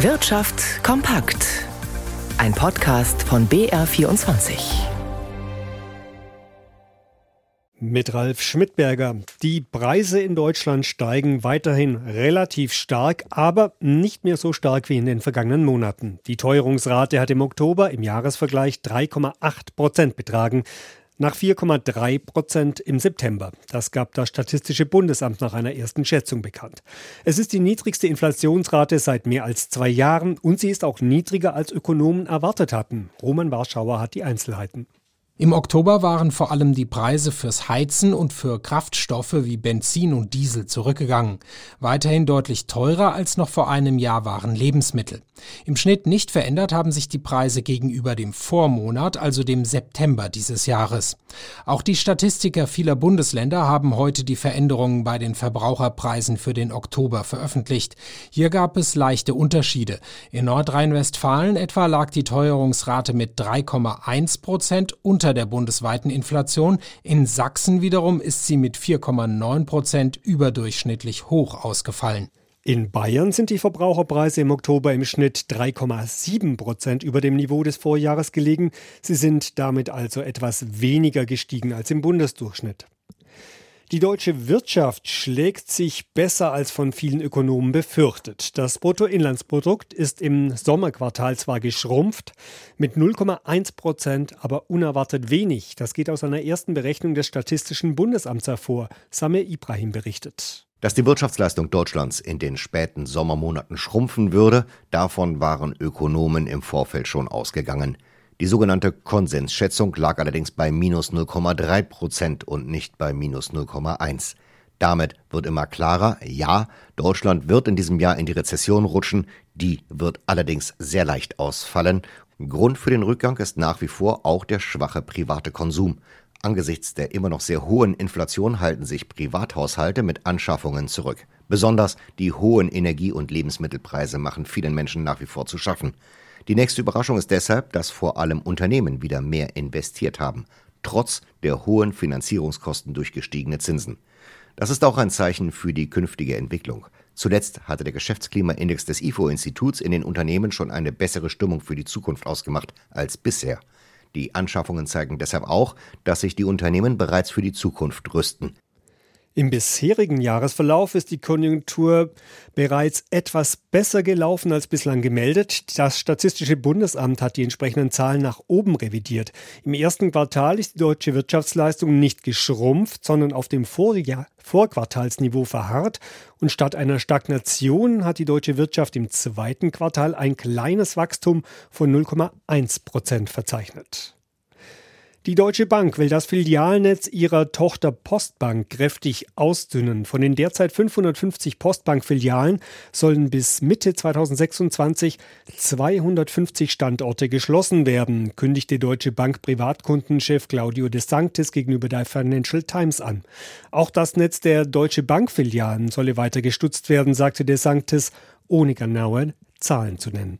Wirtschaft kompakt. Ein Podcast von BR24. Mit Ralf Schmidberger. Die Preise in Deutschland steigen weiterhin relativ stark, aber nicht mehr so stark wie in den vergangenen Monaten. Die Teuerungsrate hat im Oktober im Jahresvergleich 3,8 Prozent betragen nach 4,3 Prozent im September. Das gab das Statistische Bundesamt nach einer ersten Schätzung bekannt. Es ist die niedrigste Inflationsrate seit mehr als zwei Jahren und sie ist auch niedriger als Ökonomen erwartet hatten. Roman Warschauer hat die Einzelheiten. Im Oktober waren vor allem die Preise fürs Heizen und für Kraftstoffe wie Benzin und Diesel zurückgegangen. Weiterhin deutlich teurer als noch vor einem Jahr waren Lebensmittel. Im Schnitt nicht verändert haben sich die Preise gegenüber dem Vormonat, also dem September dieses Jahres. Auch die Statistiker vieler Bundesländer haben heute die Veränderungen bei den Verbraucherpreisen für den Oktober veröffentlicht. Hier gab es leichte Unterschiede. In Nordrhein-Westfalen etwa lag die Teuerungsrate mit 3,1 Prozent unter der bundesweiten Inflation. In Sachsen wiederum ist sie mit 4,9 Prozent überdurchschnittlich hoch ausgefallen. In Bayern sind die Verbraucherpreise im Oktober im Schnitt 3,7 Prozent über dem Niveau des Vorjahres gelegen. Sie sind damit also etwas weniger gestiegen als im Bundesdurchschnitt. Die deutsche Wirtschaft schlägt sich besser als von vielen Ökonomen befürchtet. Das Bruttoinlandsprodukt ist im Sommerquartal zwar geschrumpft, mit 0,1 Prozent, aber unerwartet wenig. Das geht aus einer ersten Berechnung des Statistischen Bundesamts hervor. Samir Ibrahim berichtet. Dass die Wirtschaftsleistung Deutschlands in den späten Sommermonaten schrumpfen würde, davon waren Ökonomen im Vorfeld schon ausgegangen. Die sogenannte Konsensschätzung lag allerdings bei minus 0,3 Prozent und nicht bei minus 0,1. Damit wird immer klarer, ja, Deutschland wird in diesem Jahr in die Rezession rutschen, die wird allerdings sehr leicht ausfallen. Grund für den Rückgang ist nach wie vor auch der schwache private Konsum. Angesichts der immer noch sehr hohen Inflation halten sich Privathaushalte mit Anschaffungen zurück. Besonders die hohen Energie- und Lebensmittelpreise machen vielen Menschen nach wie vor zu schaffen. Die nächste Überraschung ist deshalb, dass vor allem Unternehmen wieder mehr investiert haben, trotz der hohen Finanzierungskosten durch gestiegene Zinsen. Das ist auch ein Zeichen für die künftige Entwicklung. Zuletzt hatte der Geschäftsklimaindex des IFO-Instituts in den Unternehmen schon eine bessere Stimmung für die Zukunft ausgemacht als bisher. Die Anschaffungen zeigen deshalb auch, dass sich die Unternehmen bereits für die Zukunft rüsten. Im bisherigen Jahresverlauf ist die Konjunktur bereits etwas besser gelaufen als bislang gemeldet. Das Statistische Bundesamt hat die entsprechenden Zahlen nach oben revidiert. Im ersten Quartal ist die deutsche Wirtschaftsleistung nicht geschrumpft, sondern auf dem Vorjahr Vorquartalsniveau verharrt und statt einer Stagnation hat die deutsche Wirtschaft im zweiten Quartal ein kleines Wachstum von 0,1 Prozent verzeichnet. Die Deutsche Bank will das Filialnetz ihrer Tochter Postbank kräftig ausdünnen. Von den derzeit 550 Postbank-Filialen sollen bis Mitte 2026 250 Standorte geschlossen werden, kündigte Deutsche Bank Privatkundenchef Claudio De Sanctis gegenüber der Financial Times an. Auch das Netz der Deutsche Bank-Filialen solle weiter gestutzt werden, sagte De Sanctis, ohne genaue Zahlen zu nennen.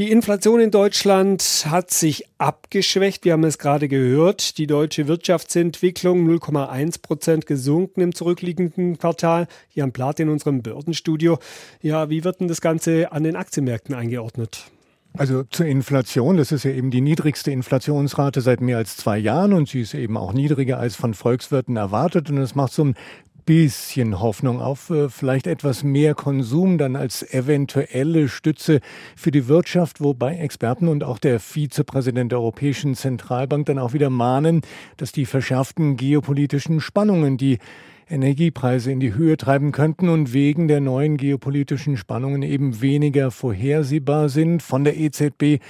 Die Inflation in Deutschland hat sich abgeschwächt. Wir haben es gerade gehört. Die deutsche Wirtschaftsentwicklung 0,1 Prozent gesunken im zurückliegenden Quartal. Jan Plath in unserem Börsenstudio. Ja, wie wird denn das Ganze an den Aktienmärkten eingeordnet? Also zur Inflation, das ist ja eben die niedrigste Inflationsrate seit mehr als zwei Jahren und sie ist eben auch niedriger als von Volkswirten erwartet und das macht so ein bisschen Hoffnung auf äh, vielleicht etwas mehr Konsum dann als eventuelle Stütze für die Wirtschaft, wobei Experten und auch der Vizepräsident der Europäischen Zentralbank dann auch wieder mahnen, dass die verschärften geopolitischen Spannungen, die Energiepreise in die Höhe treiben könnten und wegen der neuen geopolitischen Spannungen eben weniger vorhersehbar sind. Von der EZB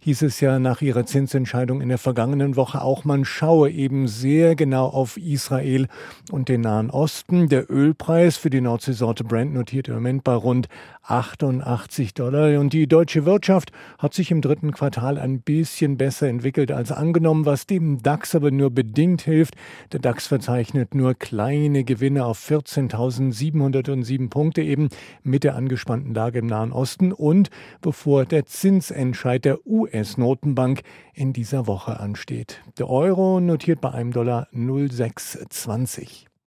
hieß es ja nach ihrer Zinsentscheidung in der vergangenen Woche auch, man schaue eben sehr genau auf Israel und den Nahen Osten. Der Ölpreis für die Nordseesorte Brent notiert im Moment bei rund 88 Dollar. Und die deutsche Wirtschaft hat sich im dritten Quartal ein bisschen besser entwickelt als angenommen, was dem DAX aber nur bedingt hilft. Der DAX verzeichnet nur kleine Gewinne auf 14.707 Punkte eben mit der angespannten Lage im Nahen Osten und bevor der Zinsentscheid der US US-Notenbank in dieser Woche ansteht. Der Euro notiert bei einem Dollar 0,620.